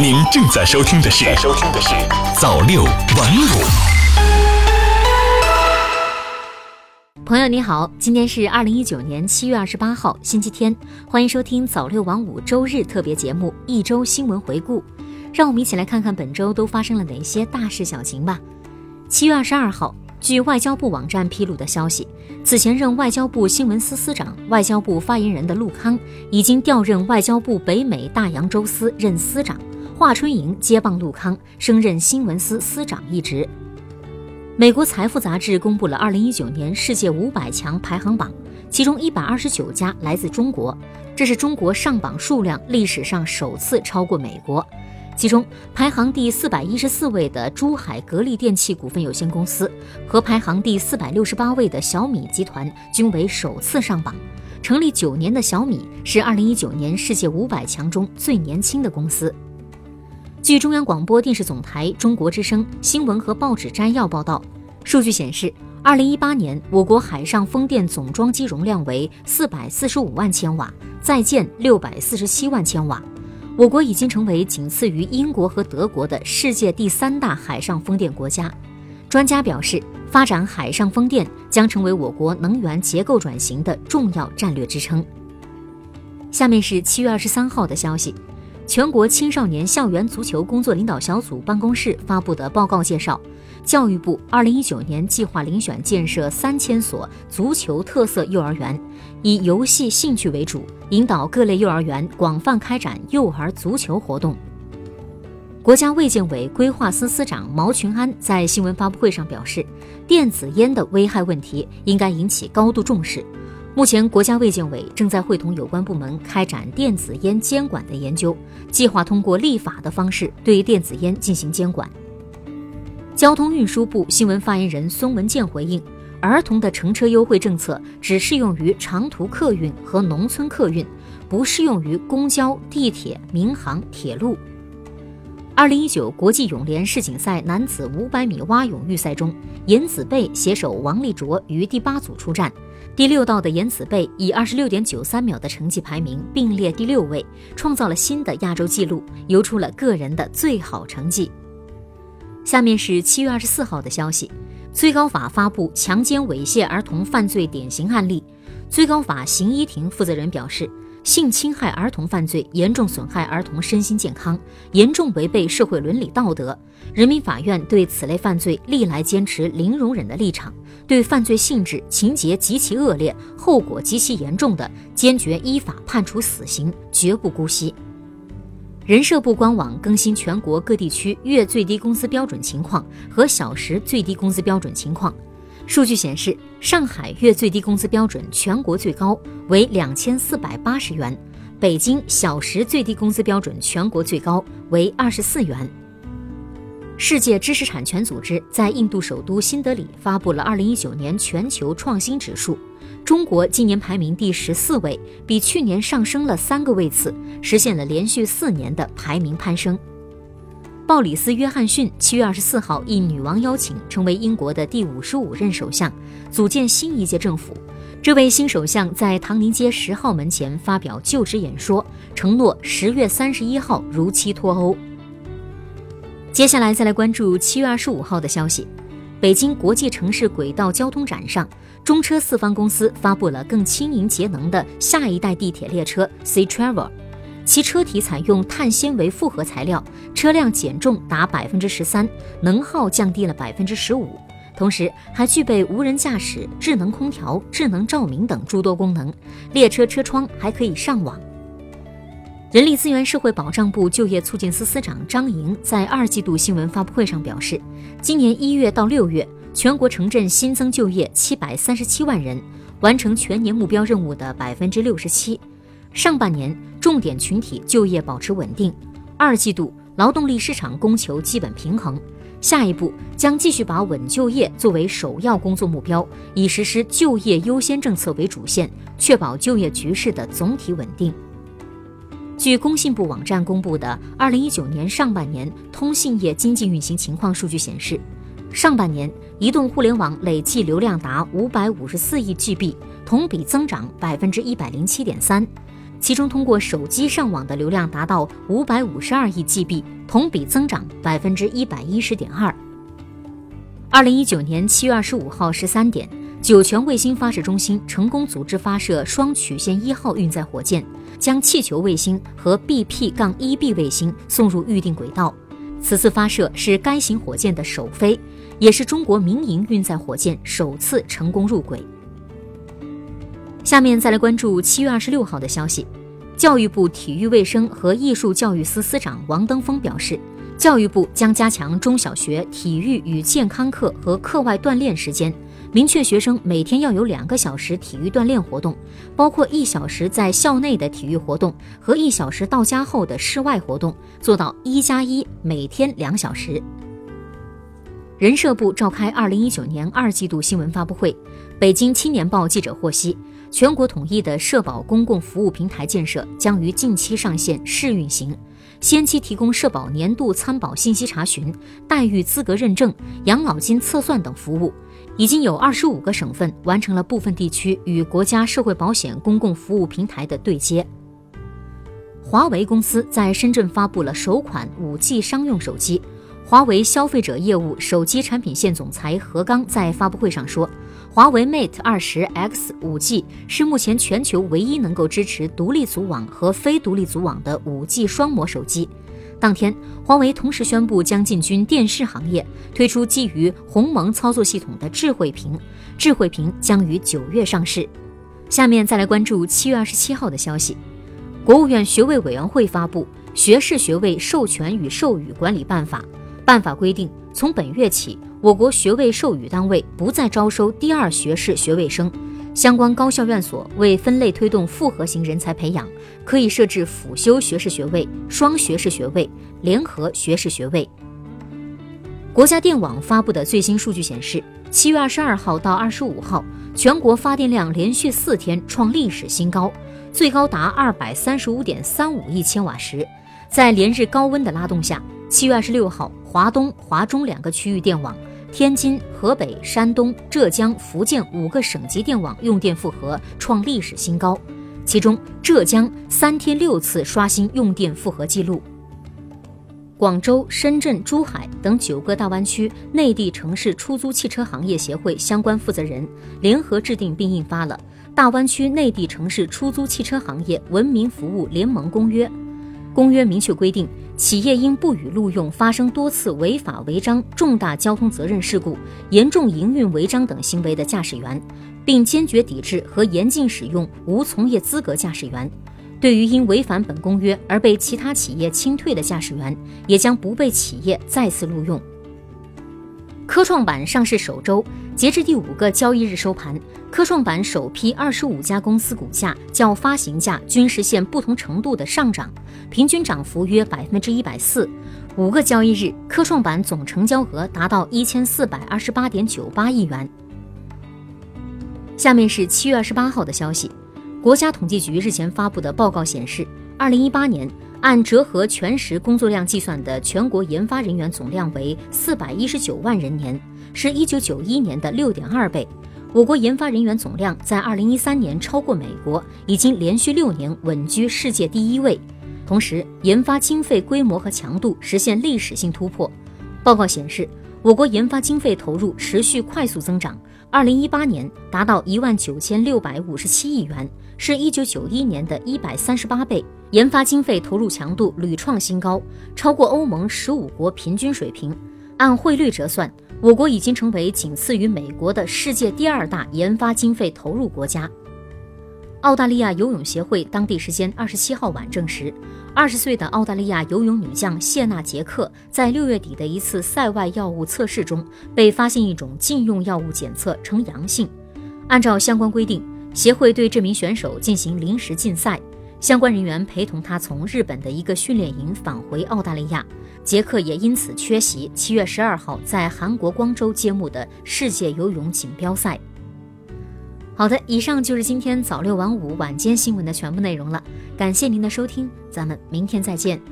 您正在收听的是《收听的是早六晚五》。朋友你好，今天是二零一九年七月二十八号，星期天，欢迎收听早六晚五周日特别节目一周新闻回顾。让我们一起来看看本周都发生了哪些大事小情吧。七月二十二号，据外交部网站披露的消息，此前任外交部新闻司司长、外交部发言人的陆康已经调任外交部北美大洋洲司任司长。华春莹接棒陆康，升任新闻司司长一职。美国财富杂志公布了2019年世界500强排行榜，其中129家来自中国，这是中国上榜数量历史上首次超过美国。其中排行第414位的珠海格力电器股份有限公司和排行第468位的小米集团均为首次上榜。成立九年的小米是2019年世界500强中最年轻的公司。据中央广播电视总台中国之声新闻和报纸摘要报道，数据显示，二零一八年我国海上风电总装机容量为四百四十五万千瓦，在建六百四十七万千瓦。我国已经成为仅次于英国和德国的世界第三大海上风电国家。专家表示，发展海上风电将成为我国能源结构转型的重要战略支撑。下面是七月二十三号的消息。全国青少年校园足球工作领导小组办公室发布的报告介绍，教育部二零一九年计划遴选建设三千所足球特色幼儿园，以游戏兴趣为主，引导各类幼儿园广泛开展幼儿足球活动。国家卫健委规划司司长毛群安在新闻发布会上表示，电子烟的危害问题应该引起高度重视。目前，国家卫健委正在会同有关部门开展电子烟监管的研究，计划通过立法的方式对电子烟进行监管。交通运输部新闻发言人孙文健回应：儿童的乘车优惠政策只适用于长途客运和农村客运，不适用于公交、地铁、民航、铁路。二零一九国际泳联世锦赛男子五百米蛙泳预赛中，严子贝携手王立卓于第八组出战。第六道的严子贝以二十六点九三秒的成绩排名并列第六位，创造了新的亚洲纪录，游出了个人的最好成绩。下面是七月二十四号的消息，最高法发布强奸猥亵儿童犯罪典型案例。最高法刑一庭负责人表示。性侵害儿童犯罪严重损害儿童身心健康，严重违背社会伦理道德。人民法院对此类犯罪历来坚持零容忍的立场，对犯罪性质、情节极其恶劣、后果极其严重的，坚决依法判处死刑，绝不姑息。人社部官网更新全国各地区月最低工资标准情况和小时最低工资标准情况。数据显示，上海月最低工资标准全国最高为两千四百八十元，北京小时最低工资标准全国最高为二十四元。世界知识产权组织在印度首都新德里发布了二零一九年全球创新指数，中国今年排名第十四位，比去年上升了三个位次，实现了连续四年的排名攀升。鲍里斯·约翰逊七月二十四号应女王邀请，成为英国的第五十五任首相，组建新一届政府。这位新首相在唐宁街十号门前发表就职演说，承诺十月三十一号如期脱欧。接下来再来关注七月二十五号的消息：北京国际城市轨道交通展上，中车四方公司发布了更轻盈节能的下一代地铁列车 C Travel。其车体采用碳纤维复合材料，车辆减重达百分之十三，能耗降低了百分之十五，同时还具备无人驾驶、智能空调、智能照明等诸多功能。列车车窗还可以上网。人力资源社会保障部就业促进司司长张莹在二季度新闻发布会上表示，今年一月到六月，全国城镇新增就业七百三十七万人，完成全年目标任务的百分之六十七。上半年重点群体就业保持稳定，二季度劳动力市场供求基本平衡。下一步将继续把稳就业作为首要工作目标，以实施就业优先政策为主线，确保就业局势的总体稳定。据工信部网站公布的二零一九年上半年通信业经济运行情况数据显示，上半年移动互联网累计流量达五百五十四亿 GB，同比增长百分之一百零七点三。其中通过手机上网的流量达到五百五十二亿 GB，同比增长百分之一百一十点二。二零一九年七月二十五号十三点，酒泉卫星发射中心成功组织发射双曲线一号运载火箭，将气球卫星和 BP-1B 卫星送入预定轨道。此次发射是该型火箭的首飞，也是中国民营运载火箭首次成功入轨。下面再来关注七月二十六号的消息，教育部体育卫生和艺术教育司司长王登峰表示，教育部将加强中小学体育与健康课和课外锻炼时间，明确学生每天要有两个小时体育锻炼活动，包括一小时在校内的体育活动和一小时到家后的室外活动，做到一加一，每天两小时。人社部召开二零一九年二季度新闻发布会，北京青年报记者获悉。全国统一的社保公共服务平台建设将于近期上线试运行，先期提供社保年度参保信息查询、待遇资格认证、养老金测算等服务。已经有二十五个省份完成了部分地区与国家社会保险公共服务平台的对接。华为公司在深圳发布了首款 5G 商用手机。华为消费者业务手机产品线总裁何刚在发布会上说。华为 Mate 20 X 5G 是目前全球唯一能够支持独立组网和非独立组网的 5G 双模手机。当天，华为同时宣布将进军电视行业，推出基于鸿蒙操作系统的智慧屏。智慧屏将于九月上市。下面再来关注七月二十七号的消息，国务院学位委员会发布《学士学位授权与授予管理办法》，办法规定，从本月起。我国学位授予单位不再招收第二学士学位生，相关高校院所为分类推动复合型人才培养，可以设置辅修学士学位、双学士学位、联合学士学位。国家电网发布的最新数据显示，七月二十二号到二十五号，全国发电量连续四天创历史新高，最高达二百三十五点三五亿千瓦时。在连日高温的拉动下，七月二十六号，华东、华中两个区域电网。天津、河北、山东、浙江、福建五个省级电网用电负荷创历史新高，其中浙江三天六次刷新用电负荷记录。广州、深圳、珠海等九个大湾区内地城市出租汽车行业协会相关负责人联合制定并印发了《大湾区内地城市出租汽车行业文明服务联盟公约》。公约明确规定。企业应不予录用发生多次违法违章、重大交通责任事故、严重营运违章等行为的驾驶员，并坚决抵制和严禁使用无从业资格驾驶员。对于因违反本公约而被其他企业清退的驾驶员，也将不被企业再次录用。科创板上市首周，截至第五个交易日收盘，科创板首批二十五家公司股价较发行价均实现不同程度的上涨，平均涨幅约百分之一百四。五个交易日，科创板总成交额达到一千四百二十八点九八亿元。下面是七月二十八号的消息，国家统计局日前发布的报告显示，二零一八年。按折合全时工作量计算的全国研发人员总量为四百一十九万人年，是一九九一年的六点二倍。我国研发人员总量在二零一三年超过美国，已经连续六年稳居世界第一位。同时，研发经费规模和强度实现历史性突破。报告显示，我国研发经费投入持续快速增长，二零一八年达到一万九千六百五十七亿元。是一九九一年的一百三十八倍，研发经费投入强度屡创新高，超过欧盟十五国平均水平。按汇率折算，我国已经成为仅次于美国的世界第二大研发经费投入国家。澳大利亚游泳协会当地时间二十七号晚证实，二十岁的澳大利亚游泳女将谢娜·杰克在六月底的一次赛外药物测试中被发现一种禁用药物检测呈阳性。按照相关规定。协会对这名选手进行临时禁赛，相关人员陪同他从日本的一个训练营返回澳大利亚，杰克也因此缺席七月十二号在韩国光州揭幕的世界游泳锦标赛。好的，以上就是今天早六晚五晚间新闻的全部内容了，感谢您的收听，咱们明天再见。